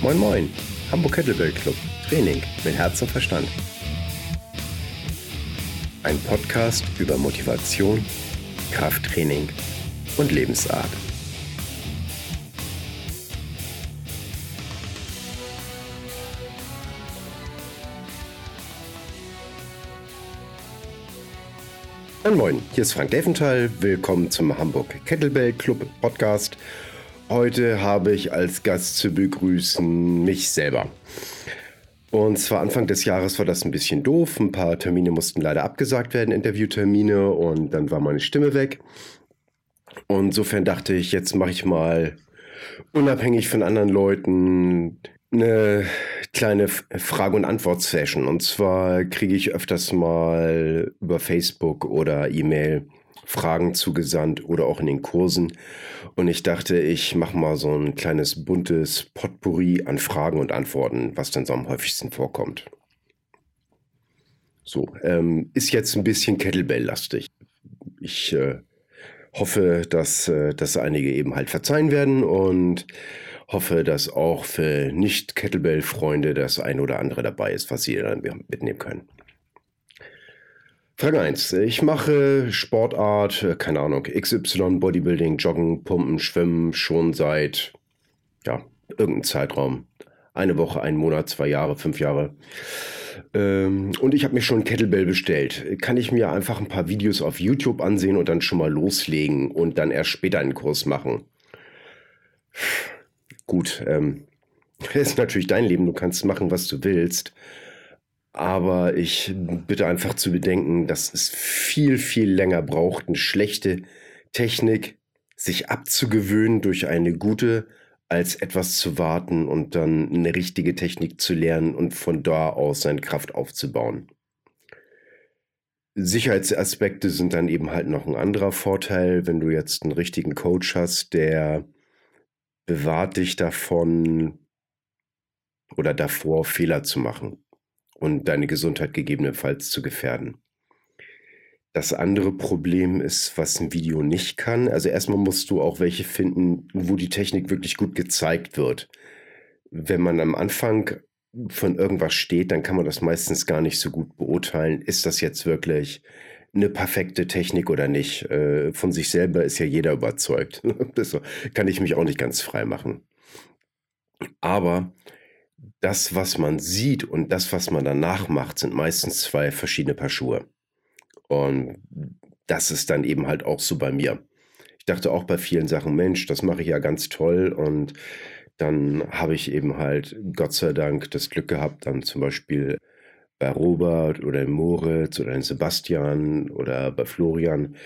Moin Moin, Hamburg Kettlebell Club, Training mit Herz und Verstand. Ein Podcast über Motivation, Krafttraining und Lebensart. Moin Moin, hier ist Frank Deventhal. Willkommen zum Hamburg Kettlebell Club Podcast. Heute habe ich als Gast zu begrüßen mich selber. Und zwar Anfang des Jahres war das ein bisschen doof. Ein paar Termine mussten leider abgesagt werden, Interviewtermine, und dann war meine Stimme weg. Und insofern dachte ich, jetzt mache ich mal unabhängig von anderen Leuten eine kleine Frage- und Antwort-Session. Und zwar kriege ich öfters mal über Facebook oder E-Mail Fragen zugesandt oder auch in den Kursen. Und ich dachte, ich mache mal so ein kleines buntes Potpourri an Fragen und Antworten, was dann so am häufigsten vorkommt. So, ähm, ist jetzt ein bisschen Kettlebell-lastig. Ich äh, hoffe, dass äh, das einige eben halt verzeihen werden und hoffe, dass auch für Nicht-Kettlebell-Freunde das ein oder andere dabei ist, was sie dann mitnehmen können. Frage 1. Ich mache Sportart, äh, keine Ahnung, XY, Bodybuilding, Joggen, Pumpen, Schwimmen schon seit, ja, irgendeinem Zeitraum. Eine Woche, einen Monat, zwei Jahre, fünf Jahre. Ähm, und ich habe mir schon Kettlebell bestellt. Kann ich mir einfach ein paar Videos auf YouTube ansehen und dann schon mal loslegen und dann erst später einen Kurs machen? Gut, ähm, das ist natürlich dein Leben, du kannst machen, was du willst. Aber ich bitte einfach zu bedenken, dass es viel, viel länger braucht, eine schlechte Technik sich abzugewöhnen durch eine gute, als etwas zu warten und dann eine richtige Technik zu lernen und von da aus seine Kraft aufzubauen. Sicherheitsaspekte sind dann eben halt noch ein anderer Vorteil, wenn du jetzt einen richtigen Coach hast, der bewahrt dich davon oder davor, Fehler zu machen und deine Gesundheit gegebenenfalls zu gefährden. Das andere Problem ist, was ein Video nicht kann. Also erstmal musst du auch welche finden, wo die Technik wirklich gut gezeigt wird. Wenn man am Anfang von irgendwas steht, dann kann man das meistens gar nicht so gut beurteilen. Ist das jetzt wirklich eine perfekte Technik oder nicht? Äh, von sich selber ist ja jeder überzeugt. das kann ich mich auch nicht ganz frei machen. Aber das, was man sieht und das, was man danach macht, sind meistens zwei verschiedene Paar Schuhe. Und das ist dann eben halt auch so bei mir. Ich dachte auch bei vielen Sachen, Mensch, das mache ich ja ganz toll. Und dann habe ich eben halt, Gott sei Dank, das Glück gehabt, dann zum Beispiel bei Robert oder Moritz oder in Sebastian oder bei Florian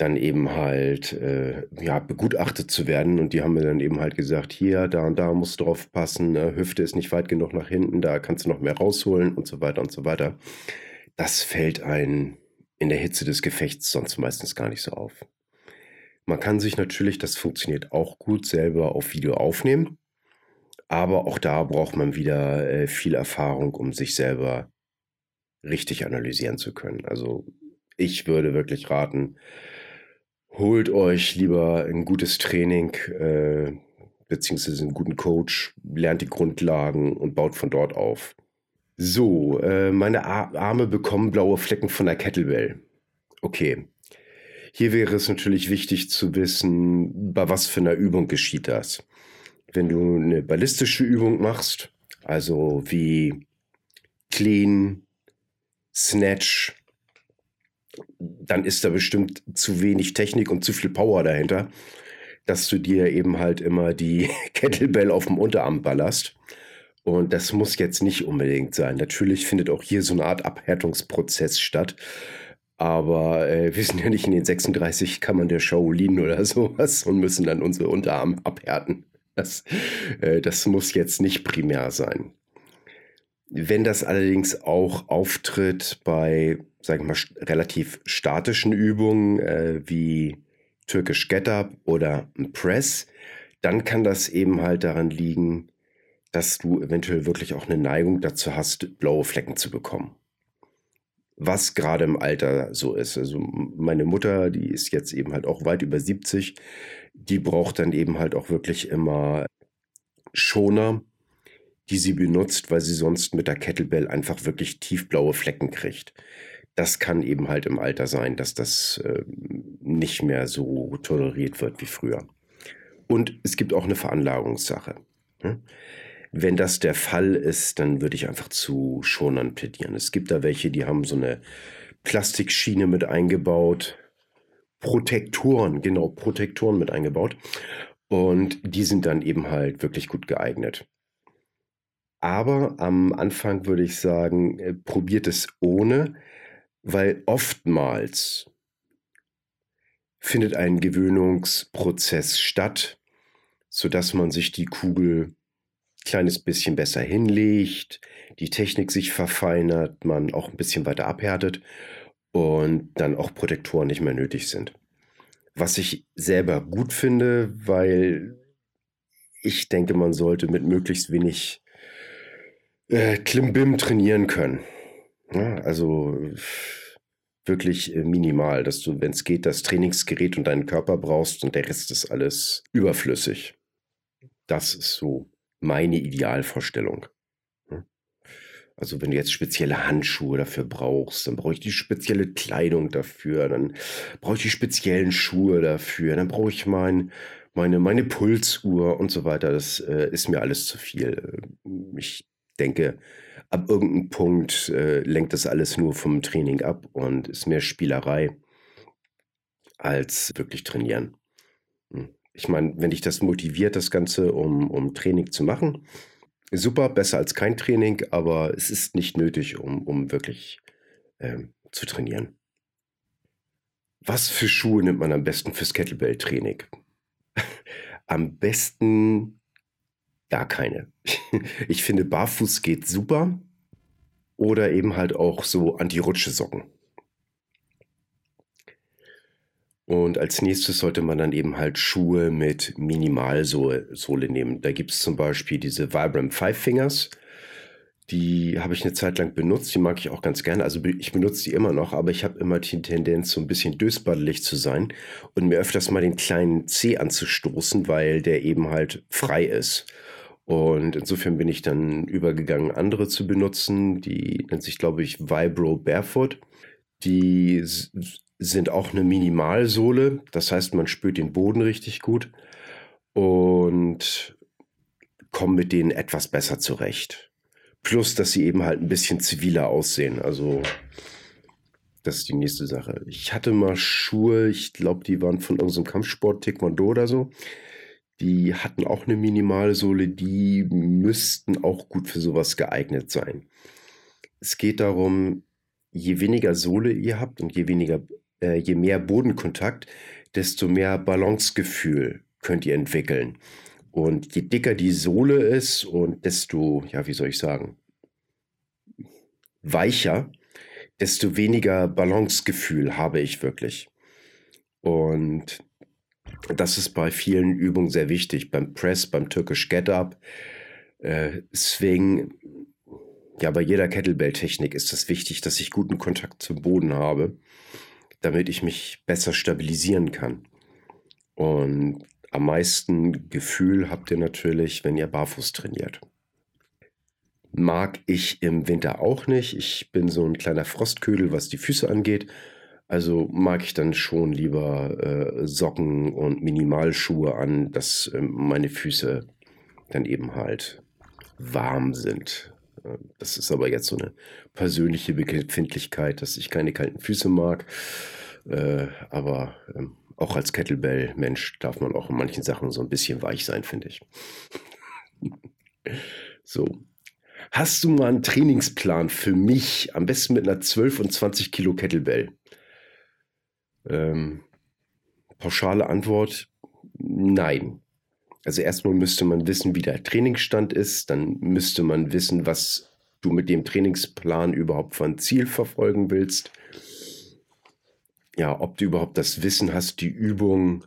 dann eben halt äh, ja, begutachtet zu werden. Und die haben mir dann eben halt gesagt, hier, da und da musst du drauf passen, äh, Hüfte ist nicht weit genug nach hinten, da kannst du noch mehr rausholen und so weiter und so weiter. Das fällt ein in der Hitze des Gefechts sonst meistens gar nicht so auf. Man kann sich natürlich, das funktioniert auch gut, selber auf Video aufnehmen. Aber auch da braucht man wieder äh, viel Erfahrung, um sich selber richtig analysieren zu können. Also ich würde wirklich raten, holt euch lieber ein gutes Training, äh, beziehungsweise einen guten Coach, lernt die Grundlagen und baut von dort auf. So, äh, meine Arme bekommen blaue Flecken von der Kettlebell. Okay. Hier wäre es natürlich wichtig zu wissen, bei was für einer Übung geschieht das. Wenn du eine ballistische Übung machst, also wie Clean, Snatch, dann ist da bestimmt zu wenig Technik und zu viel Power dahinter, dass du dir eben halt immer die Kettlebell auf dem Unterarm ballerst. Und das muss jetzt nicht unbedingt sein. Natürlich findet auch hier so eine Art Abhärtungsprozess statt. Aber äh, wir sind ja nicht in den 36 Kammern der Shaolin oder sowas und müssen dann unsere Unterarme abhärten. Das, äh, das muss jetzt nicht primär sein. Wenn das allerdings auch auftritt bei sage ich mal, relativ statischen Übungen äh, wie Türkisch Get-Up oder ein Press, dann kann das eben halt daran liegen, dass du eventuell wirklich auch eine Neigung dazu hast, blaue Flecken zu bekommen. Was gerade im Alter so ist. Also meine Mutter, die ist jetzt eben halt auch weit über 70, die braucht dann eben halt auch wirklich immer Schoner, die sie benutzt, weil sie sonst mit der Kettlebell einfach wirklich tiefblaue Flecken kriegt. Das kann eben halt im Alter sein, dass das äh, nicht mehr so toleriert wird wie früher. Und es gibt auch eine Veranlagungssache. Ne? Wenn das der Fall ist, dann würde ich einfach zu Schonern plädieren. Es gibt da welche, die haben so eine Plastikschiene mit eingebaut. Protektoren, genau, Protektoren mit eingebaut. Und die sind dann eben halt wirklich gut geeignet. Aber am Anfang würde ich sagen, äh, probiert es ohne, weil oftmals findet ein Gewöhnungsprozess statt, sodass man sich die Kugel kleines bisschen besser hinlegt, die Technik sich verfeinert, man auch ein bisschen weiter abhärtet und dann auch Protektoren nicht mehr nötig sind. Was ich selber gut finde, weil ich denke, man sollte mit möglichst wenig äh, Klimbim trainieren können. Ja, also wirklich äh, minimal, dass du, wenn es geht, das Trainingsgerät und deinen Körper brauchst und der Rest ist alles überflüssig. Das ist so meine Idealvorstellung. Also wenn du jetzt spezielle Handschuhe dafür brauchst, dann brauche ich die spezielle Kleidung dafür, dann brauche ich die speziellen Schuhe dafür, dann brauche ich mein, meine, meine Pulsuhr und so weiter. Das äh, ist mir alles zu viel. Ich denke, ab irgendeinem Punkt äh, lenkt das alles nur vom Training ab und ist mehr Spielerei als wirklich trainieren. Hm. Ich meine, wenn dich das motiviert, das Ganze, um, um Training zu machen, super, besser als kein Training, aber es ist nicht nötig, um, um wirklich ähm, zu trainieren. Was für Schuhe nimmt man am besten fürs Kettlebell-Training? am besten gar keine. Ich finde, barfuß geht super. Oder eben halt auch so Anti-Rutsche-Socken. Und als nächstes sollte man dann eben halt Schuhe mit Minimalsohle nehmen. Da gibt es zum Beispiel diese Vibram Five Fingers. Die habe ich eine Zeit lang benutzt, die mag ich auch ganz gerne. Also ich benutze die immer noch, aber ich habe immer die Tendenz, so ein bisschen dösbaddelig zu sein und mir öfters mal den kleinen C anzustoßen, weil der eben halt frei ist. Und insofern bin ich dann übergegangen, andere zu benutzen. Die nennt sich, glaube ich, Vibro Barefoot. Die sind auch eine Minimalsohle. Das heißt, man spürt den Boden richtig gut und kommt mit denen etwas besser zurecht. Plus, dass sie eben halt ein bisschen ziviler aussehen. Also, das ist die nächste Sache. Ich hatte mal Schuhe, ich glaube, die waren von irgendeinem Kampfsport, Taekwondo oder so. Die hatten auch eine Minimalsohle, die müssten auch gut für sowas geeignet sein. Es geht darum, je weniger Sohle ihr habt und je weniger äh, je mehr Bodenkontakt, desto mehr Balancegefühl könnt ihr entwickeln. Und je dicker die Sohle ist und desto, ja, wie soll ich sagen, weicher, desto weniger Balancegefühl habe ich wirklich. Und das ist bei vielen Übungen sehr wichtig. Beim Press, beim Turkish Get-Up, äh, Swing, ja, bei jeder Kettlebell-Technik ist es das wichtig, dass ich guten Kontakt zum Boden habe damit ich mich besser stabilisieren kann. Und am meisten Gefühl habt ihr natürlich, wenn ihr barfuß trainiert. Mag ich im Winter auch nicht. Ich bin so ein kleiner Frostködel, was die Füße angeht. Also mag ich dann schon lieber äh, Socken und Minimalschuhe an, dass äh, meine Füße dann eben halt warm sind. Das ist aber jetzt so eine persönliche Befindlichkeit, dass ich keine kalten Füße mag. Äh, aber ähm, auch als Kettlebell-Mensch darf man auch in manchen Sachen so ein bisschen weich sein, finde ich. so. Hast du mal einen Trainingsplan für mich? Am besten mit einer 12 und 20 Kilo Kettlebell. Ähm, pauschale Antwort: Nein. Also erstmal müsste man wissen, wie der Trainingsstand ist, dann müsste man wissen, was du mit dem Trainingsplan überhaupt für ein Ziel verfolgen willst. Ja, ob du überhaupt das Wissen hast, die Übung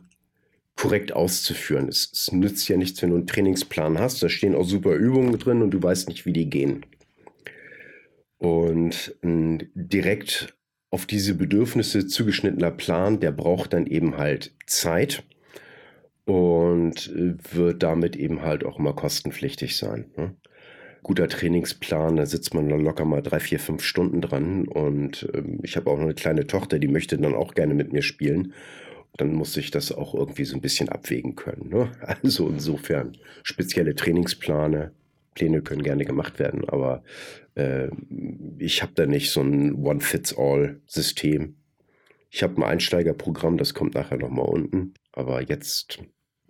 korrekt auszuführen. Es, es nützt ja nichts, wenn du einen Trainingsplan hast, da stehen auch super Übungen drin und du weißt nicht, wie die gehen. Und ein direkt auf diese Bedürfnisse zugeschnittener Plan, der braucht dann eben halt Zeit und äh, wird damit eben halt auch immer kostenpflichtig sein. Ne? guter Trainingsplan, da sitzt man locker mal drei, vier, fünf Stunden dran. Und ähm, ich habe auch eine kleine Tochter, die möchte dann auch gerne mit mir spielen. Dann muss ich das auch irgendwie so ein bisschen abwägen können. Ne? Also insofern spezielle Trainingspläne, Pläne können gerne gemacht werden, aber äh, ich habe da nicht so ein One-Fits-All-System. Ich habe ein Einsteigerprogramm, das kommt nachher nochmal unten. Aber jetzt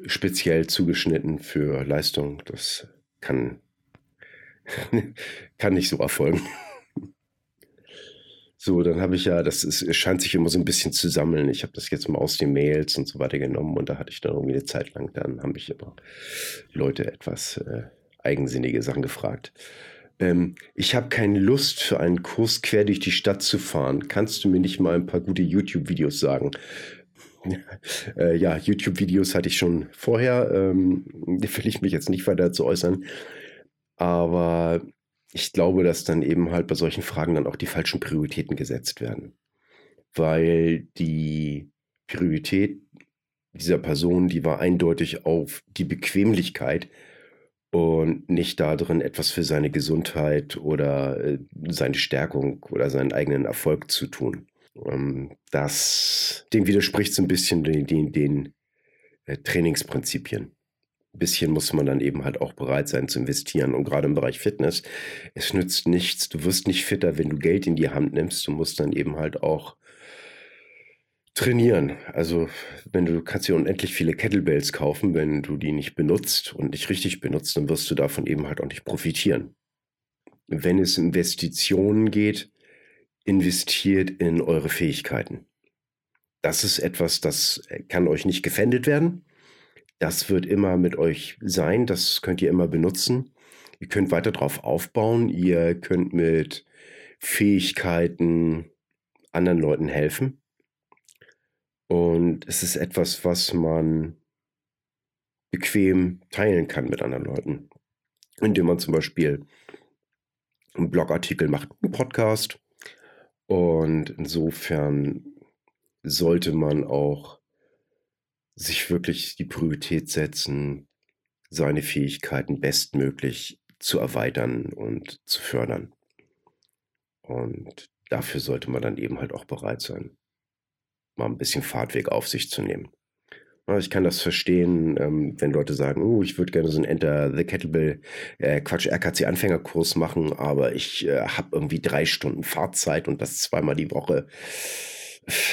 speziell zugeschnitten für Leistung, das kann, kann nicht so erfolgen. So, dann habe ich ja, das ist, scheint sich immer so ein bisschen zu sammeln. Ich habe das jetzt mal aus den Mails und so weiter genommen und da hatte ich dann irgendwie eine Zeit lang, dann haben mich immer Leute etwas äh, eigensinnige Sachen gefragt. Ähm, ich habe keine Lust für einen Kurs quer durch die Stadt zu fahren. Kannst du mir nicht mal ein paar gute YouTube-Videos sagen? äh, ja, YouTube-Videos hatte ich schon vorher. Ähm, da will ich mich jetzt nicht weiter zu äußern. Aber ich glaube, dass dann eben halt bei solchen Fragen dann auch die falschen Prioritäten gesetzt werden. Weil die Priorität dieser Person, die war eindeutig auf die Bequemlichkeit und nicht darin, etwas für seine Gesundheit oder äh, seine Stärkung oder seinen eigenen Erfolg zu tun. Ähm, das, dem widerspricht so ein bisschen den, den, den äh, Trainingsprinzipien. Ein bisschen muss man dann eben halt auch bereit sein zu investieren. Und gerade im Bereich Fitness, es nützt nichts. Du wirst nicht fitter, wenn du Geld in die Hand nimmst. Du musst dann eben halt auch Trainieren. Also, wenn du kannst dir unendlich viele Kettlebells kaufen, wenn du die nicht benutzt und nicht richtig benutzt, dann wirst du davon eben halt auch nicht profitieren. Wenn es Investitionen geht, investiert in eure Fähigkeiten. Das ist etwas, das kann euch nicht gefändet werden. Das wird immer mit euch sein. Das könnt ihr immer benutzen. Ihr könnt weiter drauf aufbauen. Ihr könnt mit Fähigkeiten anderen Leuten helfen. Und es ist etwas, was man bequem teilen kann mit anderen Leuten. Indem man zum Beispiel einen Blogartikel macht, einen Podcast. Und insofern sollte man auch sich wirklich die Priorität setzen, seine Fähigkeiten bestmöglich zu erweitern und zu fördern. Und dafür sollte man dann eben halt auch bereit sein mal ein bisschen Fahrtweg auf sich zu nehmen. Ich kann das verstehen, ähm, wenn Leute sagen, oh, ich würde gerne so einen Enter the Kettlebell, äh, Quatsch, RKC Anfängerkurs machen, aber ich äh, habe irgendwie drei Stunden Fahrzeit und das zweimal die Woche.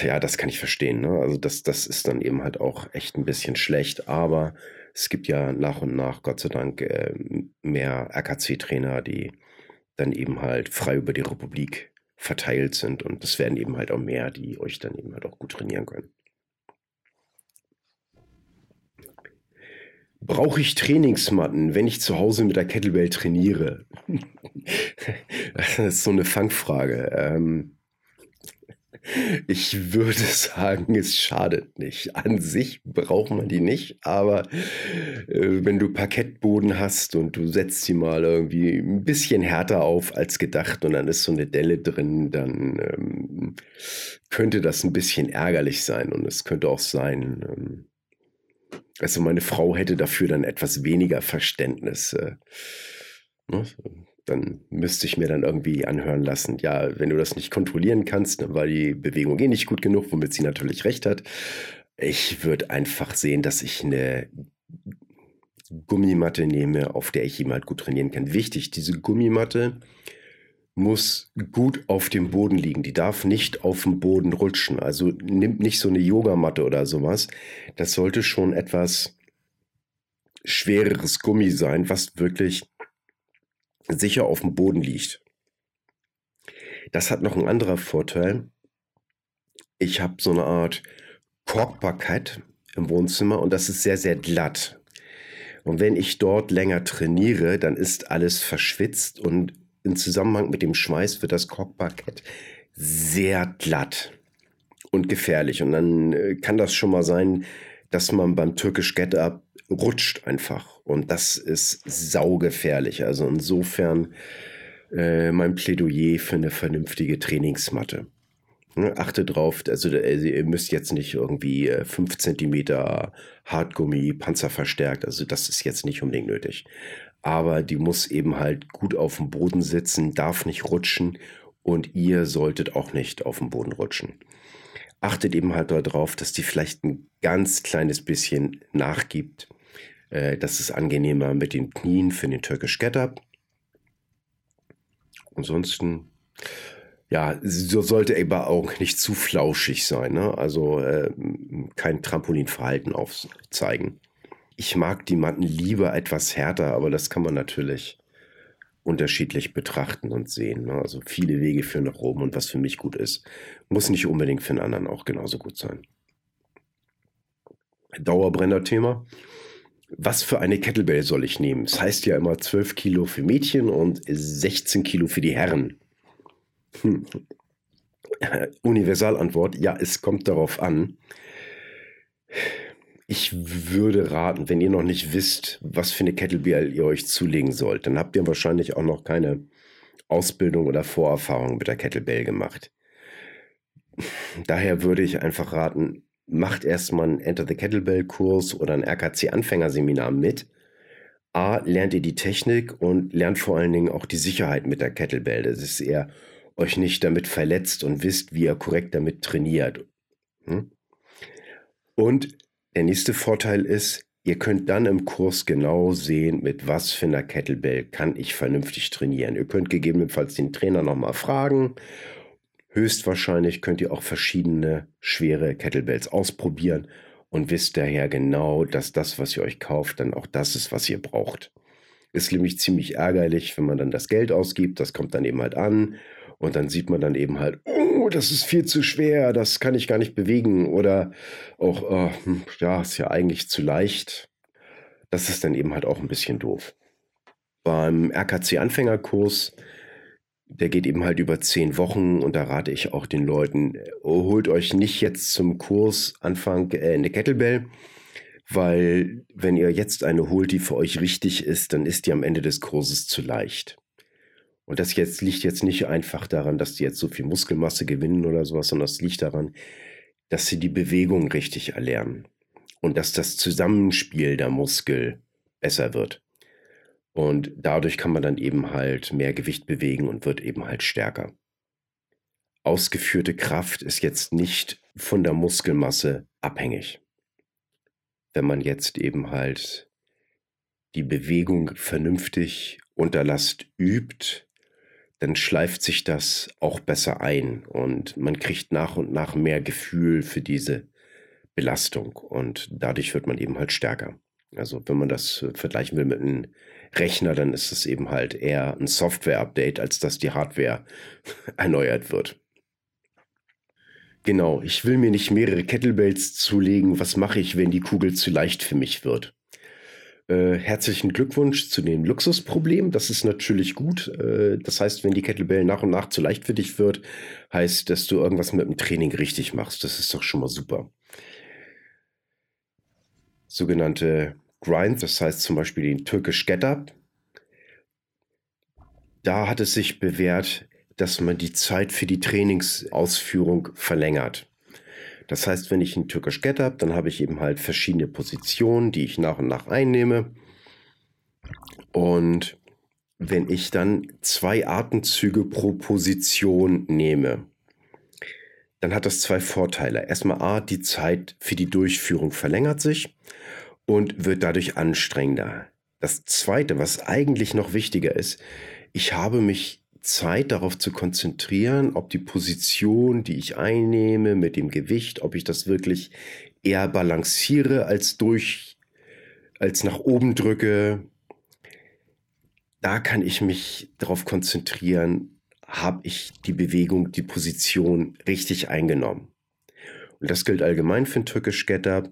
Ja, das kann ich verstehen. Ne? Also das, das ist dann eben halt auch echt ein bisschen schlecht, aber es gibt ja nach und nach, Gott sei Dank, äh, mehr RKC-Trainer, die dann eben halt frei über die Republik verteilt sind. Und das werden eben halt auch mehr, die euch dann eben halt auch gut trainieren können. Brauche ich Trainingsmatten, wenn ich zu Hause mit der Kettlebell trainiere? das ist so eine Fangfrage. Ähm, ich würde sagen, es schadet nicht. An sich braucht man die nicht, aber äh, wenn du Parkettboden hast und du setzt sie mal irgendwie ein bisschen härter auf als gedacht und dann ist so eine Delle drin, dann ähm, könnte das ein bisschen ärgerlich sein und es könnte auch sein, ähm, also meine Frau hätte dafür dann etwas weniger Verständnis. Äh, ne? Dann müsste ich mir dann irgendwie anhören lassen, ja, wenn du das nicht kontrollieren kannst, dann war die Bewegung eh nicht gut genug, womit sie natürlich recht hat. Ich würde einfach sehen, dass ich eine Gummimatte nehme, auf der ich jemand gut trainieren kann. Wichtig, diese Gummimatte muss gut auf dem Boden liegen. Die darf nicht auf dem Boden rutschen. Also nimmt nicht so eine Yogamatte oder sowas. Das sollte schon etwas schwereres Gummi sein, was wirklich sicher auf dem Boden liegt. Das hat noch einen anderen Vorteil. Ich habe so eine Art Korkbarkeit im Wohnzimmer und das ist sehr, sehr glatt. Und wenn ich dort länger trainiere, dann ist alles verschwitzt und im Zusammenhang mit dem Schweiß wird das Korkparkett sehr glatt und gefährlich. Und dann äh, kann das schon mal sein, dass man beim Türkisch Get Up rutscht einfach. Und das ist saugefährlich. Also insofern äh, mein Plädoyer für eine vernünftige Trainingsmatte. Ne, achte drauf, also, also ihr müsst jetzt nicht irgendwie 5 cm Hartgummi, panzerverstärkt, also das ist jetzt nicht unbedingt nötig. Aber die muss eben halt gut auf dem Boden sitzen, darf nicht rutschen und ihr solltet auch nicht auf dem Boden rutschen. Achtet eben halt darauf, dass die vielleicht ein ganz kleines bisschen nachgibt. Äh, das ist angenehmer mit den Knien für den Turkish Get-Up. Ansonsten ja, so sollte aber auch nicht zu flauschig sein. Ne? Also äh, kein Trampolinverhalten aufzeigen. Ich mag die Matten lieber etwas härter, aber das kann man natürlich unterschiedlich betrachten und sehen. Ne? Also viele Wege führen nach oben und was für mich gut ist, muss nicht unbedingt für einen anderen auch genauso gut sein. Dauerbrenner-Thema. Was für eine Kettlebell soll ich nehmen? Das heißt ja immer 12 Kilo für Mädchen und 16 Kilo für die Herren. Hm. Universalantwort, ja, es kommt darauf an. Ich würde raten, wenn ihr noch nicht wisst, was für eine Kettlebell ihr euch zulegen sollt, dann habt ihr wahrscheinlich auch noch keine Ausbildung oder Vorerfahrung mit der Kettlebell gemacht. Daher würde ich einfach raten, macht erstmal einen Enter the Kettlebell Kurs oder ein RKC Anfängerseminar mit. A, lernt ihr die Technik und lernt vor allen Dingen auch die Sicherheit mit der Kettlebell. Das ist eher euch nicht damit verletzt und wisst, wie ihr korrekt damit trainiert. Hm? Und der nächste Vorteil ist, ihr könnt dann im Kurs genau sehen, mit was für einer Kettlebell kann ich vernünftig trainieren. Ihr könnt gegebenenfalls den Trainer nochmal fragen. Höchstwahrscheinlich könnt ihr auch verschiedene schwere Kettlebells ausprobieren und wisst daher genau, dass das, was ihr euch kauft, dann auch das ist, was ihr braucht. Ist nämlich ziemlich ärgerlich, wenn man dann das Geld ausgibt, das kommt dann eben halt an und dann sieht man dann eben halt, oh, das ist viel zu schwer, das kann ich gar nicht bewegen. Oder auch, oh, ja, ist ja eigentlich zu leicht. Das ist dann eben halt auch ein bisschen doof. Beim RKC-Anfängerkurs, der geht eben halt über zehn Wochen und da rate ich auch den Leuten, holt euch nicht jetzt zum Kurs Anfang äh, eine Kettlebell, weil wenn ihr jetzt eine holt, die für euch richtig ist, dann ist die am Ende des Kurses zu leicht. Und das jetzt liegt jetzt nicht einfach daran, dass die jetzt so viel Muskelmasse gewinnen oder sowas, sondern es liegt daran, dass sie die Bewegung richtig erlernen und dass das Zusammenspiel der Muskel besser wird. Und dadurch kann man dann eben halt mehr Gewicht bewegen und wird eben halt stärker. Ausgeführte Kraft ist jetzt nicht von der Muskelmasse abhängig. Wenn man jetzt eben halt die Bewegung vernünftig unter Last übt, dann schleift sich das auch besser ein und man kriegt nach und nach mehr Gefühl für diese Belastung und dadurch wird man eben halt stärker. Also wenn man das vergleichen will mit einem Rechner, dann ist es eben halt eher ein Software-Update, als dass die Hardware erneuert wird. Genau, ich will mir nicht mehrere Kettlebells zulegen. Was mache ich, wenn die Kugel zu leicht für mich wird? Äh, herzlichen Glückwunsch zu dem Luxusproblem. Das ist natürlich gut. Äh, das heißt, wenn die Kettlebell nach und nach zu leicht für dich wird, heißt, dass du irgendwas mit dem Training richtig machst. Das ist doch schon mal super. Sogenannte Grind, das heißt zum Beispiel den Turkish Get Up. Da hat es sich bewährt, dass man die Zeit für die Trainingsausführung verlängert. Das heißt, wenn ich einen Türkisch Get habe, dann habe ich eben halt verschiedene Positionen, die ich nach und nach einnehme. Und wenn ich dann zwei Atemzüge pro Position nehme, dann hat das zwei Vorteile. Erstmal A, die Zeit für die Durchführung verlängert sich und wird dadurch anstrengender. Das Zweite, was eigentlich noch wichtiger ist, ich habe mich Zeit darauf zu konzentrieren, ob die Position, die ich einnehme mit dem Gewicht, ob ich das wirklich eher balanciere als durch, als nach oben drücke. Da kann ich mich darauf konzentrieren, habe ich die Bewegung, die Position richtig eingenommen. Und das gilt allgemein für ein Türkisch Get-Up.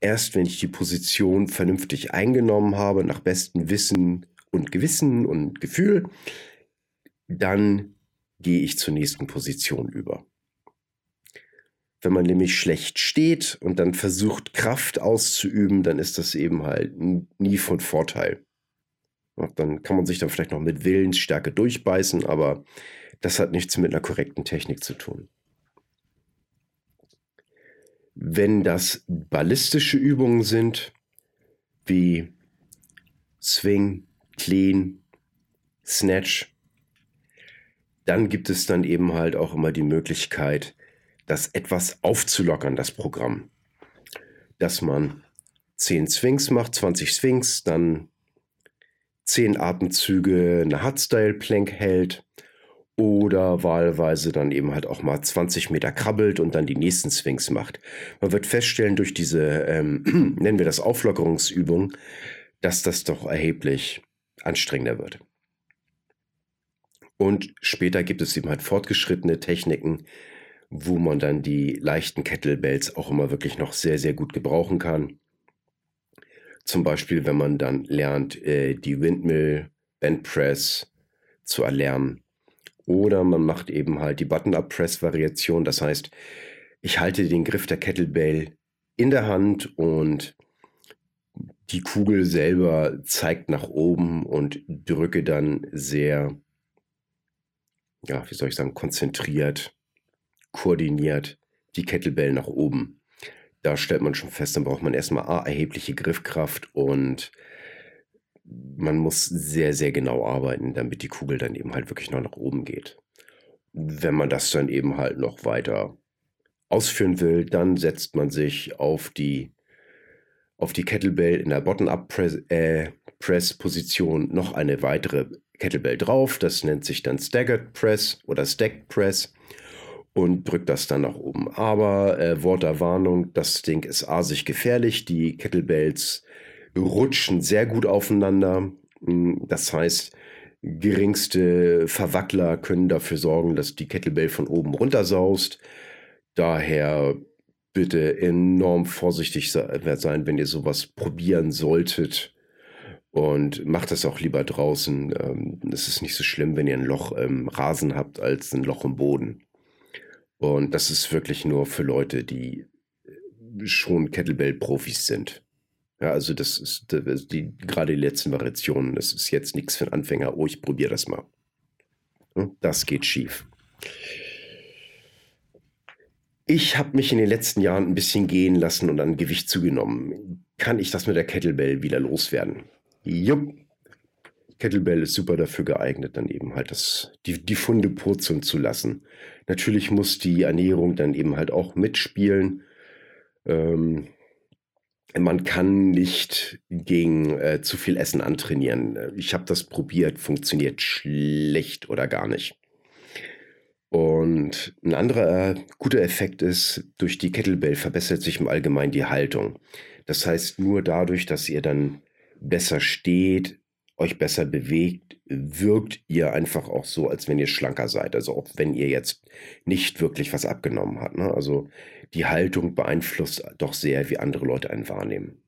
Erst wenn ich die Position vernünftig eingenommen habe, nach bestem Wissen und Gewissen und Gefühl, dann gehe ich zur nächsten Position über. Wenn man nämlich schlecht steht und dann versucht, Kraft auszuüben, dann ist das eben halt nie von Vorteil. Dann kann man sich dann vielleicht noch mit Willensstärke durchbeißen, aber das hat nichts mit einer korrekten Technik zu tun. Wenn das ballistische Übungen sind, wie Swing, Clean, Snatch, dann gibt es dann eben halt auch immer die Möglichkeit, das etwas aufzulockern, das Programm. Dass man 10 Swings macht, 20 Swings, dann 10 Atemzüge eine Hardstyle-Plank hält oder wahlweise dann eben halt auch mal 20 Meter krabbelt und dann die nächsten Swings macht. Man wird feststellen durch diese, ähm, nennen wir das Auflockerungsübung, dass das doch erheblich anstrengender wird. Und später gibt es eben halt fortgeschrittene Techniken, wo man dann die leichten Kettlebells auch immer wirklich noch sehr, sehr gut gebrauchen kann. Zum Beispiel, wenn man dann lernt, äh, die Windmill Band Press zu erlernen. Oder man macht eben halt die Button-Up-Press-Variation. Das heißt, ich halte den Griff der Kettlebell in der Hand und die Kugel selber zeigt nach oben und drücke dann sehr, ja, wie soll ich sagen, konzentriert, koordiniert die Kettlebell nach oben. Da stellt man schon fest, dann braucht man erstmal A, erhebliche Griffkraft und man muss sehr, sehr genau arbeiten, damit die Kugel dann eben halt wirklich noch nach oben geht. Wenn man das dann eben halt noch weiter ausführen will, dann setzt man sich auf die auf die Kettlebell in der Bottom-Up-Press-Position äh, noch eine weitere Kettlebell drauf. Das nennt sich dann Staggered Press oder Stacked Press und drückt das dann nach oben. Aber äh, Wort der Warnung, das Ding ist asig gefährlich. Die Kettlebells rutschen sehr gut aufeinander. Hm, das heißt, geringste Verwackler können dafür sorgen, dass die Kettlebell von oben runter saust. Daher bitte enorm vorsichtig sein, wenn ihr sowas probieren solltet. Und macht das auch lieber draußen. Ähm, es ist nicht so schlimm, wenn ihr ein Loch im Rasen habt, als ein Loch im Boden. Und das ist wirklich nur für Leute, die schon Kettlebell-Profis sind. Ja, also das ist die, gerade die letzten Variationen. Das ist jetzt nichts für einen Anfänger. Oh, ich probiere das mal. Das geht schief. Ich habe mich in den letzten Jahren ein bisschen gehen lassen und an Gewicht zugenommen. Kann ich das mit der Kettlebell wieder loswerden? Jupp. Kettlebell ist super dafür geeignet, dann eben halt das, die, die Funde purzeln zu lassen. Natürlich muss die Ernährung dann eben halt auch mitspielen. Ähm, man kann nicht gegen äh, zu viel Essen antrainieren. Ich habe das probiert, funktioniert schlecht oder gar nicht. Und ein anderer äh, guter Effekt ist, durch die Kettlebell verbessert sich im Allgemeinen die Haltung. Das heißt, nur dadurch, dass ihr dann besser steht, euch besser bewegt, wirkt ihr einfach auch so, als wenn ihr schlanker seid. Also auch wenn ihr jetzt nicht wirklich was abgenommen habt. Ne? Also die Haltung beeinflusst doch sehr, wie andere Leute einen wahrnehmen.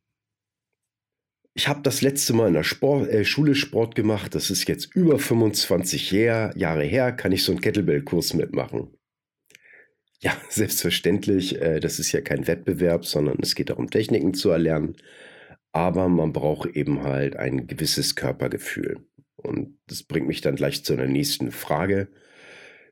Ich habe das letzte Mal in der Sport, äh, Schule Sport gemacht. Das ist jetzt über 25 Jahr, Jahre her. Kann ich so einen Kettlebell-Kurs mitmachen? Ja, selbstverständlich. Äh, das ist ja kein Wettbewerb, sondern es geht darum, Techniken zu erlernen. Aber man braucht eben halt ein gewisses Körpergefühl. Und das bringt mich dann gleich zu einer nächsten Frage.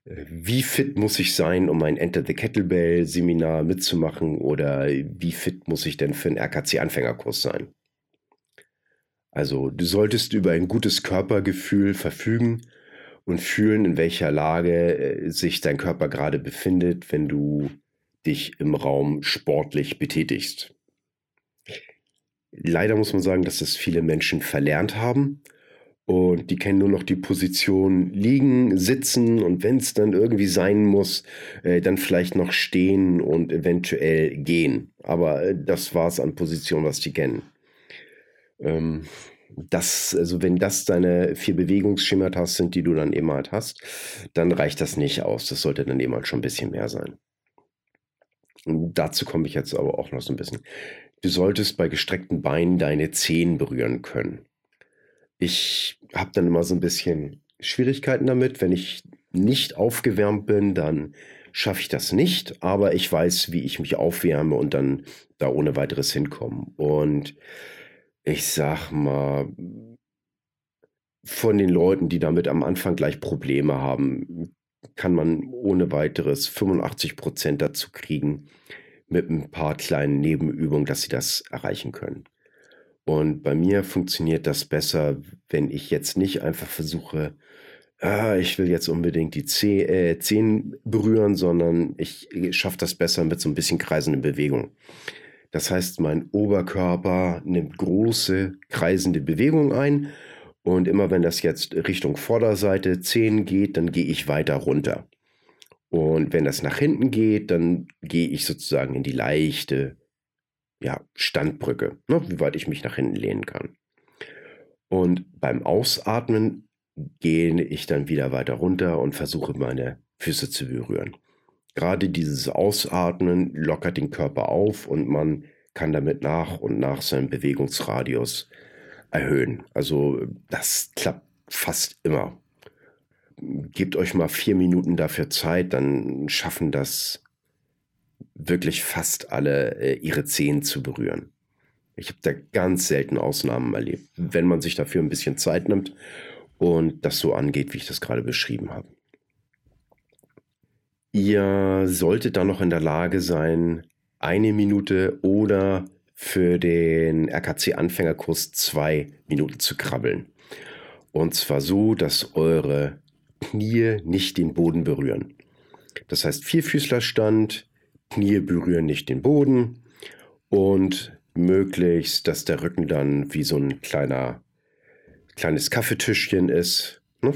Wie fit muss ich sein, um ein Enter the Kettlebell Seminar mitzumachen? Oder wie fit muss ich denn für einen RKC-Anfängerkurs sein? Also du solltest über ein gutes Körpergefühl verfügen und fühlen, in welcher Lage äh, sich dein Körper gerade befindet, wenn du dich im Raum sportlich betätigst. Leider muss man sagen, dass das viele Menschen verlernt haben und die kennen nur noch die Position liegen, sitzen und wenn es dann irgendwie sein muss, äh, dann vielleicht noch stehen und eventuell gehen. Aber äh, das war es an Position, was die kennen. Ähm, das, also wenn das deine vier Bewegungsschemata sind, die du dann eben halt hast, dann reicht das nicht aus. Das sollte dann eben halt schon ein bisschen mehr sein. Und dazu komme ich jetzt aber auch noch so ein bisschen. Du solltest bei gestreckten Beinen deine Zehen berühren können. Ich habe dann immer so ein bisschen Schwierigkeiten damit. Wenn ich nicht aufgewärmt bin, dann schaffe ich das nicht, aber ich weiß, wie ich mich aufwärme und dann da ohne weiteres hinkomme. Und ich sag mal, von den Leuten, die damit am Anfang gleich Probleme haben, kann man ohne weiteres 85 Prozent dazu kriegen, mit ein paar kleinen Nebenübungen, dass sie das erreichen können. Und bei mir funktioniert das besser, wenn ich jetzt nicht einfach versuche, ah, ich will jetzt unbedingt die äh, Zehen berühren, sondern ich, schaffe das besser mit so ein bisschen kreisenden Bewegung. Das heißt, mein Oberkörper nimmt große kreisende Bewegung ein und immer wenn das jetzt Richtung Vorderseite Zehen geht, dann gehe ich weiter runter. Und wenn das nach hinten geht, dann gehe ich sozusagen in die leichte ja, Standbrücke, ne, wie weit ich mich nach hinten lehnen kann. Und beim Ausatmen gehe ich dann wieder weiter runter und versuche meine Füße zu berühren. Gerade dieses Ausatmen lockert den Körper auf und man kann damit nach und nach seinen Bewegungsradius erhöhen. Also das klappt fast immer gebt euch mal vier Minuten dafür Zeit, dann schaffen das wirklich fast alle, äh, ihre Zehen zu berühren. Ich habe da ganz selten Ausnahmen erlebt, wenn man sich dafür ein bisschen Zeit nimmt und das so angeht, wie ich das gerade beschrieben habe. Ihr solltet dann noch in der Lage sein, eine Minute oder für den RKC-Anfängerkurs zwei Minuten zu krabbeln. Und zwar so, dass eure Knie nicht den Boden berühren. Das heißt, Vierfüßlerstand, Knie berühren nicht den Boden und möglichst, dass der Rücken dann wie so ein kleiner, kleines Kaffeetischchen ist. Ne?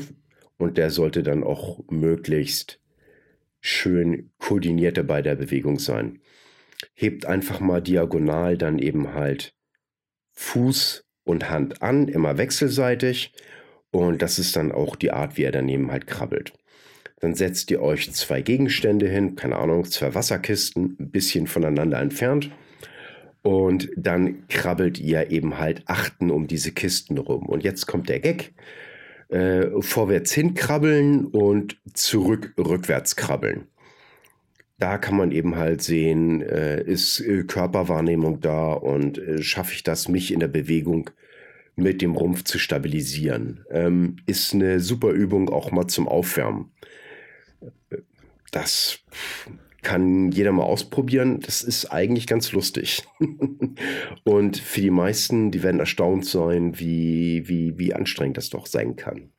Und der sollte dann auch möglichst schön koordiniert bei der Bewegung sein. Hebt einfach mal diagonal dann eben halt Fuß und Hand an, immer wechselseitig und das ist dann auch die Art, wie er daneben halt krabbelt. Dann setzt ihr euch zwei Gegenstände hin, keine Ahnung, zwei Wasserkisten, ein bisschen voneinander entfernt. Und dann krabbelt ihr eben halt achten um diese Kisten rum. Und jetzt kommt der Gag. Äh, vorwärts hinkrabbeln und zurück rückwärts krabbeln. Da kann man eben halt sehen, äh, ist äh, Körperwahrnehmung da und äh, schaffe ich das, mich in der Bewegung mit dem Rumpf zu stabilisieren. Ähm, ist eine super Übung auch mal zum Aufwärmen. Das kann jeder mal ausprobieren. Das ist eigentlich ganz lustig. Und für die meisten, die werden erstaunt sein, wie, wie, wie anstrengend das doch sein kann.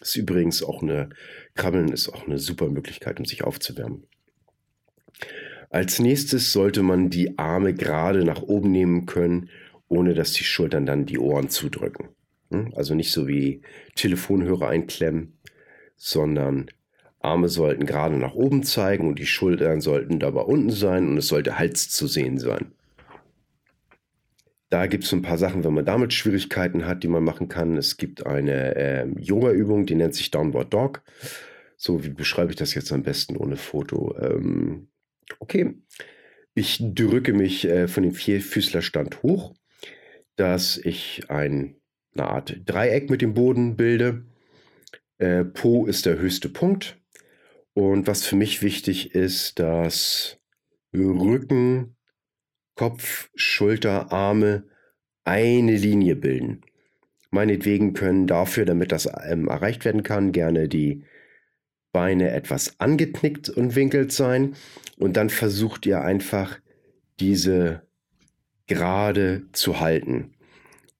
Ist übrigens auch eine, Krabbeln ist auch eine super Möglichkeit, um sich aufzuwärmen. Als nächstes sollte man die Arme gerade nach oben nehmen können ohne dass die Schultern dann die Ohren zudrücken. Hm? Also nicht so wie Telefonhörer einklemmen, sondern Arme sollten gerade nach oben zeigen und die Schultern sollten dabei unten sein und es sollte Hals zu sehen sein. Da gibt es ein paar Sachen, wenn man damit Schwierigkeiten hat, die man machen kann. Es gibt eine äh, Yoga-Übung, die nennt sich Downward Dog. So, wie beschreibe ich das jetzt am besten ohne Foto? Ähm, okay, ich drücke mich äh, von dem Vierfüßlerstand hoch dass ich ein, eine Art Dreieck mit dem Boden bilde. Äh, po ist der höchste Punkt. Und was für mich wichtig ist, dass Rücken, Kopf, Schulter, Arme eine Linie bilden. Meinetwegen können dafür, damit das ähm, erreicht werden kann, gerne die Beine etwas angeknickt und winkelt sein. Und dann versucht ihr einfach diese gerade zu halten.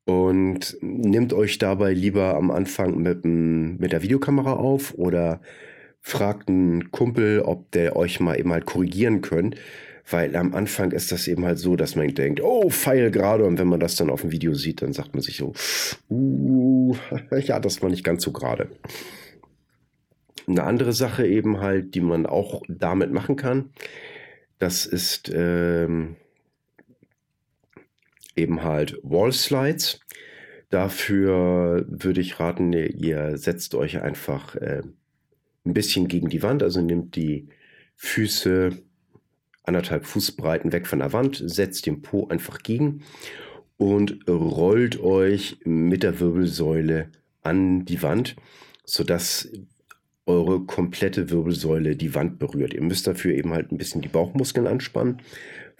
Und nehmt euch dabei lieber am Anfang mit, mit der Videokamera auf oder fragt einen Kumpel, ob der euch mal eben halt korrigieren könnt. Weil am Anfang ist das eben halt so, dass man denkt, oh, Pfeil gerade. Und wenn man das dann auf dem Video sieht, dann sagt man sich so, uh, ja, das war nicht ganz so gerade. Eine andere Sache eben halt, die man auch damit machen kann, das ist ähm, eben halt Wall Slides. Dafür würde ich raten, ihr setzt euch einfach äh, ein bisschen gegen die Wand, also nehmt die Füße anderthalb Fußbreiten weg von der Wand, setzt den Po einfach gegen und rollt euch mit der Wirbelsäule an die Wand, sodass eure komplette Wirbelsäule die Wand berührt. Ihr müsst dafür eben halt ein bisschen die Bauchmuskeln anspannen,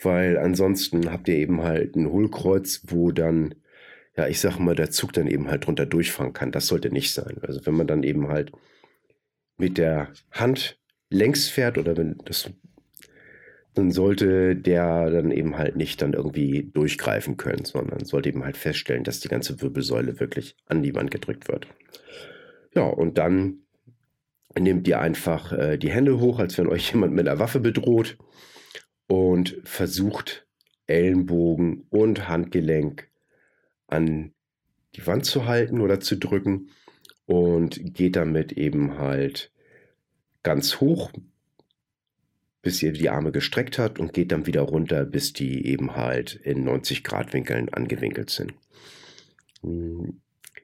weil ansonsten habt ihr eben halt ein Hohlkreuz, wo dann, ja, ich sag mal, der Zug dann eben halt drunter durchfahren kann. Das sollte nicht sein. Also wenn man dann eben halt mit der Hand längs fährt oder wenn das dann sollte der dann eben halt nicht dann irgendwie durchgreifen können, sondern sollte eben halt feststellen, dass die ganze Wirbelsäule wirklich an die Wand gedrückt wird. Ja, und dann nehmt ihr einfach äh, die Hände hoch, als wenn euch jemand mit einer Waffe bedroht und versucht Ellenbogen und Handgelenk an die Wand zu halten oder zu drücken und geht damit eben halt ganz hoch, bis ihr die Arme gestreckt habt und geht dann wieder runter, bis die eben halt in 90 Grad Winkeln angewinkelt sind. Hm,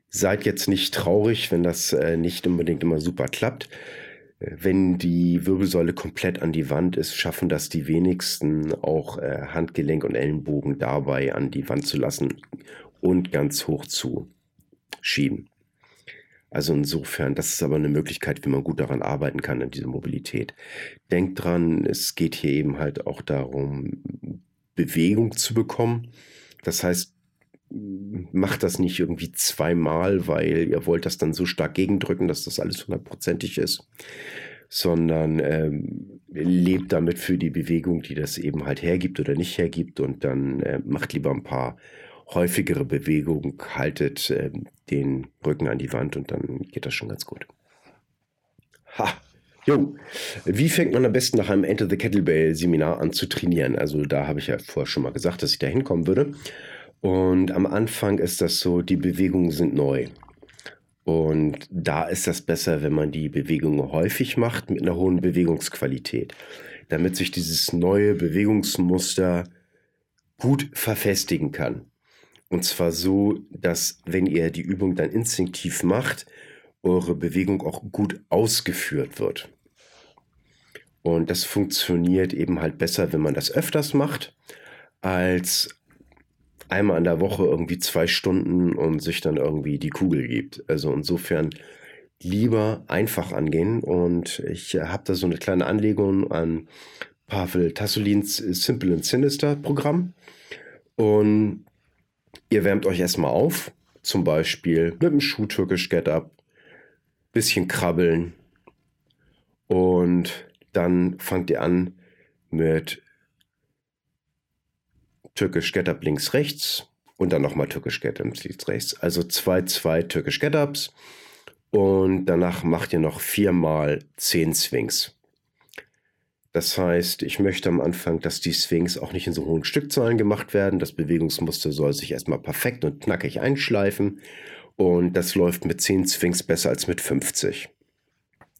seid jetzt nicht traurig, wenn das äh, nicht unbedingt immer super klappt. Wenn die Wirbelsäule komplett an die Wand ist, schaffen das die wenigsten auch äh, Handgelenk und Ellenbogen dabei an die Wand zu lassen und ganz hoch zu schieben. Also insofern, das ist aber eine Möglichkeit, wie man gut daran arbeiten kann, an dieser Mobilität. Denkt dran, es geht hier eben halt auch darum, Bewegung zu bekommen. Das heißt, macht das nicht irgendwie zweimal, weil ihr wollt das dann so stark gegendrücken, dass das alles hundertprozentig ist, sondern ähm, lebt damit für die Bewegung, die das eben halt hergibt oder nicht hergibt und dann äh, macht lieber ein paar häufigere Bewegungen, haltet äh, den Rücken an die Wand und dann geht das schon ganz gut. Ha! Jo, wie fängt man am besten nach einem Enter the Kettlebell Seminar an zu trainieren? Also da habe ich ja vorher schon mal gesagt, dass ich da hinkommen würde. Und am Anfang ist das so, die Bewegungen sind neu. Und da ist das besser, wenn man die Bewegungen häufig macht mit einer hohen Bewegungsqualität, damit sich dieses neue Bewegungsmuster gut verfestigen kann. Und zwar so, dass wenn ihr die Übung dann instinktiv macht, eure Bewegung auch gut ausgeführt wird. Und das funktioniert eben halt besser, wenn man das öfters macht, als einmal in der Woche irgendwie zwei Stunden und sich dann irgendwie die Kugel gibt. Also insofern lieber einfach angehen. Und ich habe da so eine kleine Anlegung an Pavel Tassolins Simple and Sinister Programm. Und Ihr wärmt euch erstmal auf, zum Beispiel mit dem Schuh-Türkisch Get-Up, bisschen krabbeln und dann fangt ihr an mit Türkisch Get-Up links rechts und dann nochmal Türkisch Get-Up links rechts. Also zwei, zwei Türkisch Get-Ups und danach macht ihr noch viermal zehn Swings. Das heißt, ich möchte am Anfang, dass die Swings auch nicht in so hohen Stückzahlen gemacht werden. Das Bewegungsmuster soll sich erstmal perfekt und knackig einschleifen. Und das läuft mit 10 Swings besser als mit 50.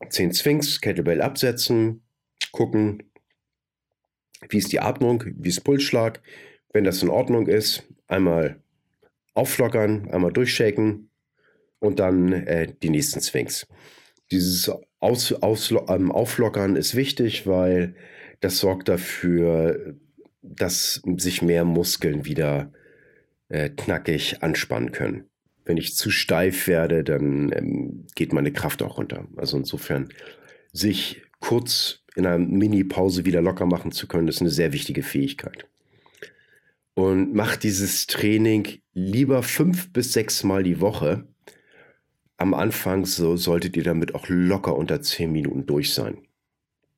10 Swings, Kettlebell absetzen, gucken, wie ist die Atmung, wie ist Pulsschlag. Wenn das in Ordnung ist, einmal auflockern, einmal durchshaken und dann äh, die nächsten Swings. Dieses aus, aus, ähm, Auflockern ist wichtig, weil das sorgt dafür, dass sich mehr Muskeln wieder äh, knackig anspannen können. Wenn ich zu steif werde, dann ähm, geht meine Kraft auch runter. Also insofern, sich kurz in einer Mini-Pause wieder locker machen zu können, ist eine sehr wichtige Fähigkeit. Und macht dieses Training lieber fünf bis sechs Mal die Woche, am Anfang so solltet ihr damit auch locker unter 10 Minuten durch sein.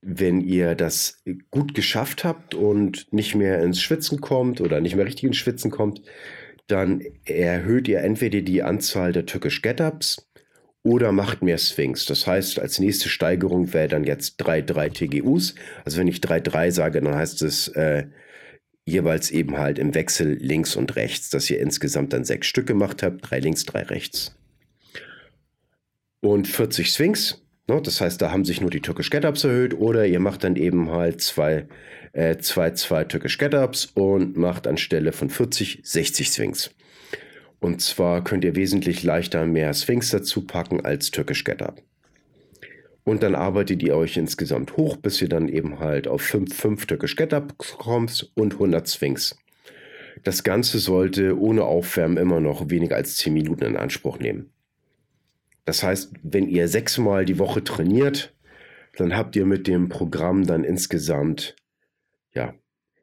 Wenn ihr das gut geschafft habt und nicht mehr ins Schwitzen kommt oder nicht mehr richtig ins Schwitzen kommt, dann erhöht ihr entweder die Anzahl der Türkisch Get-Ups oder macht mehr Swings. Das heißt, als nächste Steigerung wäre dann jetzt 3-3 TGUs. Also wenn ich 3-3 sage, dann heißt es äh, jeweils eben halt im Wechsel links und rechts, dass ihr insgesamt dann sechs Stück gemacht habt, drei links, drei rechts und 40 Swings. Ne? Das heißt, da haben sich nur die Türkisch Get-Ups erhöht oder ihr macht dann eben halt zwei, äh, zwei, zwei Türkisch Get-Ups und macht anstelle von 40 60 Swings. Und zwar könnt ihr wesentlich leichter mehr Swings dazu packen als Türkisch Get-Up. Und dann arbeitet ihr euch insgesamt hoch, bis ihr dann eben halt auf 5, 5 Türkisch Get-Up kommt und 100 Swings. Das Ganze sollte ohne Aufwärmen immer noch weniger als 10 Minuten in Anspruch nehmen. Das heißt, wenn ihr sechsmal die Woche trainiert, dann habt ihr mit dem Programm dann insgesamt ja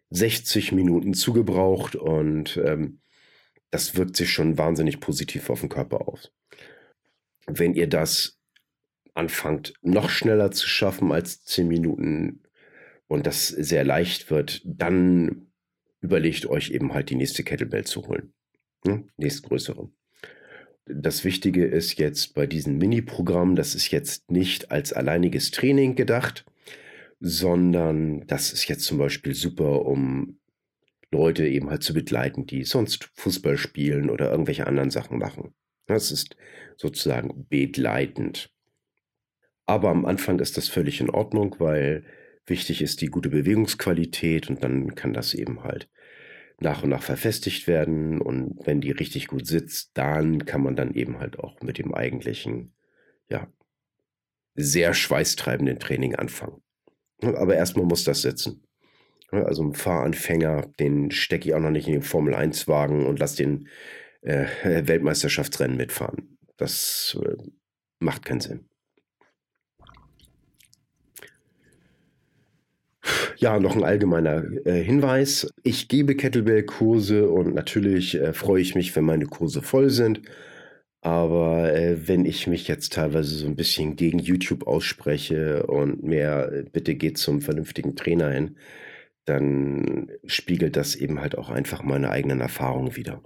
60 Minuten zugebraucht und ähm, das wirkt sich schon wahnsinnig positiv auf den Körper aus. Wenn ihr das anfangt, noch schneller zu schaffen als 10 Minuten und das sehr leicht wird, dann überlegt euch eben halt die nächste Kettlebell zu holen. Hm? Nächstgrößere. Das Wichtige ist jetzt bei diesem Mini-Programm, das ist jetzt nicht als alleiniges Training gedacht, sondern das ist jetzt zum Beispiel super, um Leute eben halt zu begleiten, die sonst Fußball spielen oder irgendwelche anderen Sachen machen. Das ist sozusagen begleitend. Aber am Anfang ist das völlig in Ordnung, weil wichtig ist die gute Bewegungsqualität und dann kann das eben halt nach und nach verfestigt werden und wenn die richtig gut sitzt, dann kann man dann eben halt auch mit dem eigentlichen, ja, sehr schweißtreibenden Training anfangen. Aber erstmal muss das sitzen. Also ein Fahranfänger, den stecke ich auch noch nicht in den Formel 1 Wagen und lasse den äh, Weltmeisterschaftsrennen mitfahren. Das äh, macht keinen Sinn. Ja, noch ein allgemeiner äh, Hinweis. Ich gebe Kettlebell-Kurse und natürlich äh, freue ich mich, wenn meine Kurse voll sind. Aber äh, wenn ich mich jetzt teilweise so ein bisschen gegen YouTube ausspreche und mehr, äh, bitte geht zum vernünftigen Trainer hin, dann spiegelt das eben halt auch einfach meine eigenen Erfahrungen wieder.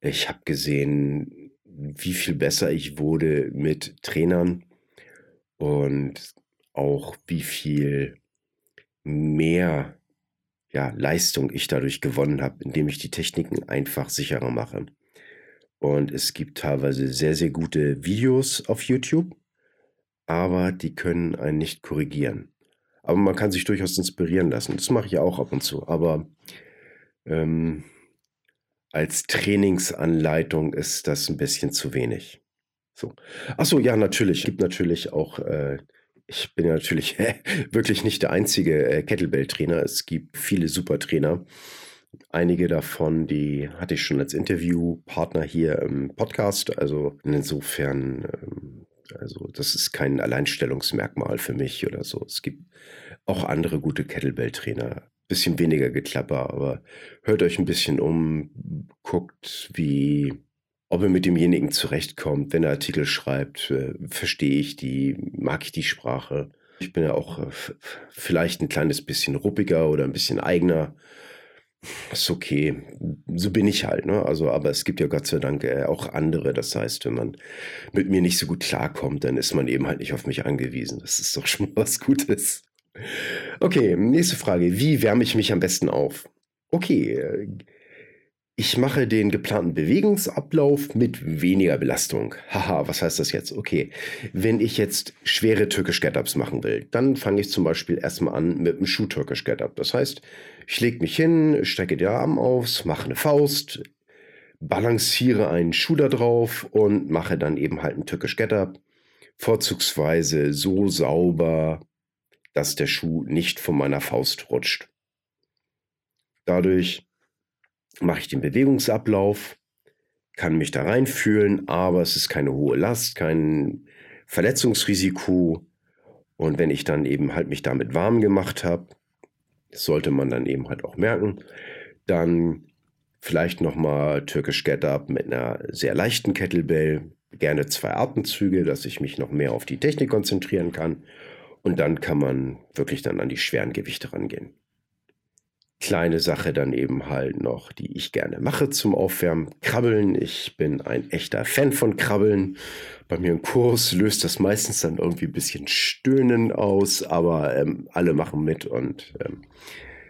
Ich habe gesehen, wie viel besser ich wurde mit Trainern und auch wie viel mehr ja, Leistung ich dadurch gewonnen habe, indem ich die Techniken einfach sicherer mache. Und es gibt teilweise sehr, sehr gute Videos auf YouTube, aber die können einen nicht korrigieren. Aber man kann sich durchaus inspirieren lassen. Das mache ich auch ab und zu. Aber ähm, als Trainingsanleitung ist das ein bisschen zu wenig. So. Achso, ja, natürlich. Es gibt natürlich auch äh, ich bin ja natürlich wirklich nicht der einzige äh, Kettlebell-Trainer. Es gibt viele super Trainer. Einige davon, die hatte ich schon als Interviewpartner hier im Podcast. Also insofern, ähm, also das ist kein Alleinstellungsmerkmal für mich oder so. Es gibt auch andere gute Kettlebell-Trainer. Bisschen weniger Geklapper, aber hört euch ein bisschen um, guckt, wie ob er mit demjenigen zurechtkommt, wenn er Artikel schreibt, äh, verstehe ich die, mag ich die Sprache. Ich bin ja auch äh, vielleicht ein kleines bisschen ruppiger oder ein bisschen eigener. Ist okay. So bin ich halt, ne? Also, aber es gibt ja Gott sei Dank äh, auch andere. Das heißt, wenn man mit mir nicht so gut klarkommt, dann ist man eben halt nicht auf mich angewiesen. Das ist doch schon was Gutes. Okay, nächste Frage. Wie wärme ich mich am besten auf? Okay, ich mache den geplanten Bewegungsablauf mit weniger Belastung. Haha, was heißt das jetzt? Okay, wenn ich jetzt schwere Türkisch Get-Ups machen will, dann fange ich zum Beispiel erstmal an mit einem Schuh-Türkisch Get-Up. Das heißt, ich lege mich hin, strecke den Arm aus, mache eine Faust, balanciere einen Schuh da drauf und mache dann eben halt ein Türkisch Get-Up. Vorzugsweise so sauber, dass der Schuh nicht von meiner Faust rutscht. Dadurch mache ich den Bewegungsablauf, kann mich da reinfühlen, aber es ist keine hohe Last, kein Verletzungsrisiko. Und wenn ich dann eben halt mich damit warm gemacht habe, das sollte man dann eben halt auch merken, dann vielleicht nochmal türkisch Get-Up mit einer sehr leichten Kettlebell, gerne zwei Atemzüge, dass ich mich noch mehr auf die Technik konzentrieren kann. Und dann kann man wirklich dann an die schweren Gewichte rangehen kleine Sache dann eben halt noch, die ich gerne mache zum Aufwärmen. Krabbeln. Ich bin ein echter Fan von Krabbeln. Bei mir im Kurs löst das meistens dann irgendwie ein bisschen Stöhnen aus, aber ähm, alle machen mit und ähm,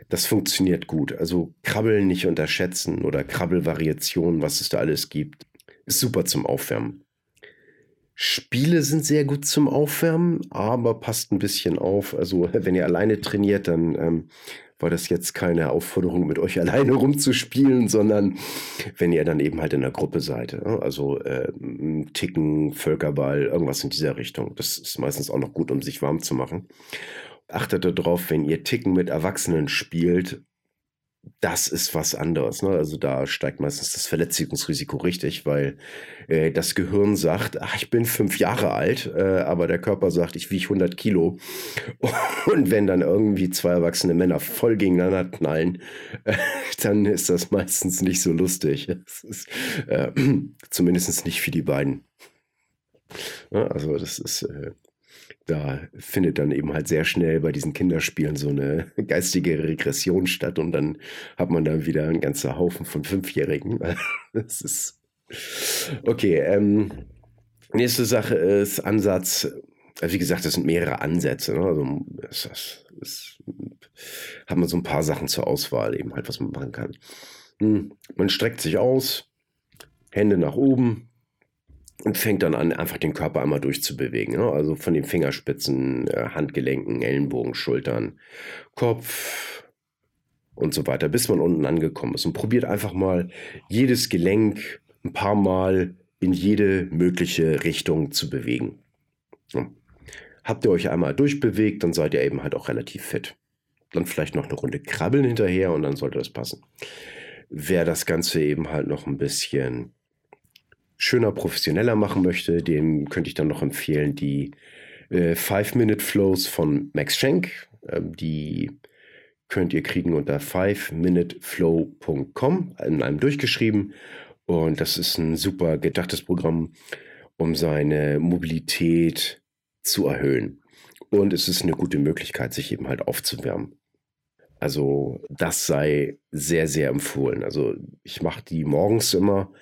das funktioniert gut. Also Krabbeln nicht unterschätzen oder Krabbelvariationen, was es da alles gibt, ist super zum Aufwärmen. Spiele sind sehr gut zum Aufwärmen, aber passt ein bisschen auf. Also wenn ihr alleine trainiert, dann ähm, war das jetzt keine Aufforderung, mit euch alleine rumzuspielen, sondern wenn ihr dann eben halt in der Gruppe seid. Also äh, Ticken, Völkerball, irgendwas in dieser Richtung. Das ist meistens auch noch gut, um sich warm zu machen. Achtet darauf, wenn ihr Ticken mit Erwachsenen spielt, das ist was anderes. Ne? Also da steigt meistens das Verletzungsrisiko richtig, weil äh, das Gehirn sagt, ach, ich bin fünf Jahre alt, äh, aber der Körper sagt, ich wiege 100 Kilo. Und wenn dann irgendwie zwei erwachsene Männer voll gegeneinander knallen, äh, dann ist das meistens nicht so lustig. Ist, äh, zumindest nicht für die beiden. Ja, also das ist, äh, da findet dann eben halt sehr schnell bei diesen Kinderspielen so eine geistige Regression statt und dann hat man da wieder einen ganzen Haufen von Fünfjährigen. Das ist okay. Ähm, nächste Sache ist Ansatz. Also wie gesagt, das sind mehrere Ansätze. Ne? Also es, es, es, hat man so ein paar Sachen zur Auswahl eben halt, was man machen kann. Hm, man streckt sich aus, Hände nach oben, und fängt dann an, einfach den Körper einmal durchzubewegen. Ne? Also von den Fingerspitzen, äh, Handgelenken, Ellenbogen, Schultern, Kopf und so weiter, bis man unten angekommen ist. Und probiert einfach mal jedes Gelenk ein paar Mal in jede mögliche Richtung zu bewegen. Ja. Habt ihr euch einmal durchbewegt, dann seid ihr eben halt auch relativ fit. Dann vielleicht noch eine Runde krabbeln hinterher und dann sollte das passen. Wer das Ganze eben halt noch ein bisschen schöner, professioneller machen möchte, dem könnte ich dann noch empfehlen die äh, Five-Minute-Flows von Max Schenk. Ähm, die könnt ihr kriegen unter 5minuteflow.com in einem durchgeschrieben. Und das ist ein super gedachtes Programm, um seine Mobilität zu erhöhen. Und es ist eine gute Möglichkeit, sich eben halt aufzuwärmen. Also das sei sehr, sehr empfohlen. Also ich mache die morgens immer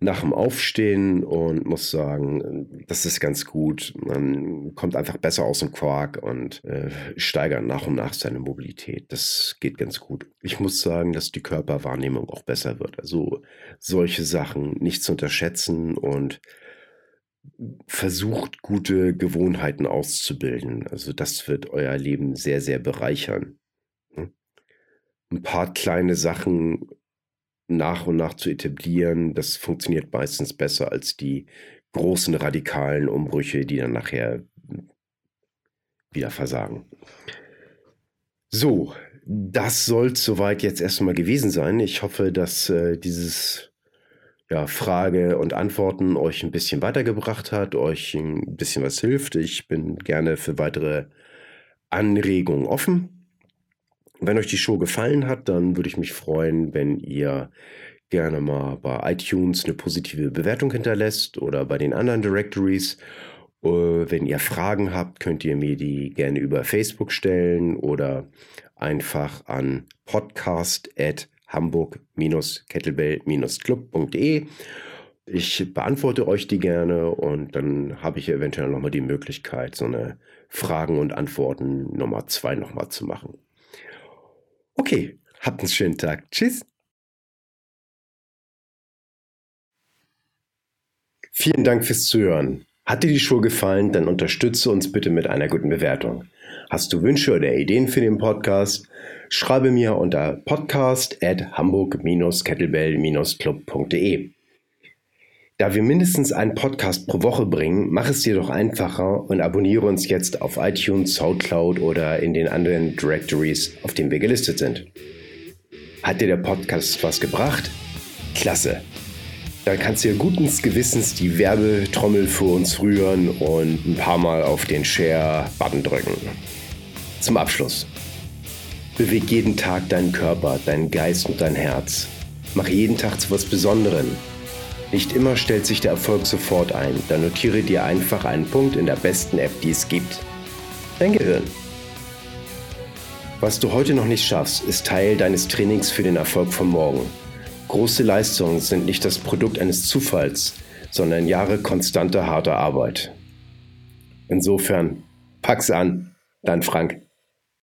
nach dem Aufstehen und muss sagen, das ist ganz gut. Man kommt einfach besser aus dem Quark und äh, steigert nach und nach seine Mobilität. Das geht ganz gut. Ich muss sagen, dass die Körperwahrnehmung auch besser wird. Also solche Sachen nicht zu unterschätzen und versucht, gute Gewohnheiten auszubilden. Also das wird euer Leben sehr, sehr bereichern. Ein paar kleine Sachen nach und nach zu etablieren, das funktioniert meistens besser als die großen radikalen Umbrüche, die dann nachher wieder versagen. So, das soll soweit jetzt erstmal gewesen sein. Ich hoffe, dass äh, dieses ja, Frage und Antworten euch ein bisschen weitergebracht hat, euch ein bisschen was hilft. Ich bin gerne für weitere Anregungen offen. Wenn euch die Show gefallen hat, dann würde ich mich freuen, wenn ihr gerne mal bei iTunes eine positive Bewertung hinterlässt oder bei den anderen Directories. Äh, wenn ihr Fragen habt, könnt ihr mir die gerne über Facebook stellen oder einfach an podcast.hamburg-kettlebell-club.de. Ich beantworte euch die gerne und dann habe ich eventuell nochmal die Möglichkeit, so eine Fragen und Antworten Nummer zwei nochmal zu machen. Okay, habt einen schönen Tag. Tschüss. Vielen Dank fürs Zuhören. Hat dir die Show gefallen, dann unterstütze uns bitte mit einer guten Bewertung. Hast du Wünsche oder Ideen für den Podcast? Schreibe mir unter podcast at hamburg-kettlebell-club.de. Da wir mindestens einen Podcast pro Woche bringen, mach es dir doch einfacher und abonniere uns jetzt auf iTunes, Soundcloud oder in den anderen Directories, auf denen wir gelistet sind. Hat dir der Podcast was gebracht? Klasse! Dann kannst du dir guten Gewissens die Werbetrommel für uns rühren und ein paar Mal auf den Share-Button drücken. Zum Abschluss. Beweg jeden Tag deinen Körper, deinen Geist und dein Herz. Mach jeden Tag zu was Besonderem nicht immer stellt sich der Erfolg sofort ein, dann notiere dir einfach einen Punkt in der besten App, die es gibt. Dein Gehirn. Was du heute noch nicht schaffst, ist Teil deines Trainings für den Erfolg von morgen. Große Leistungen sind nicht das Produkt eines Zufalls, sondern Jahre konstanter harter Arbeit. Insofern, pack's an, dein Frank.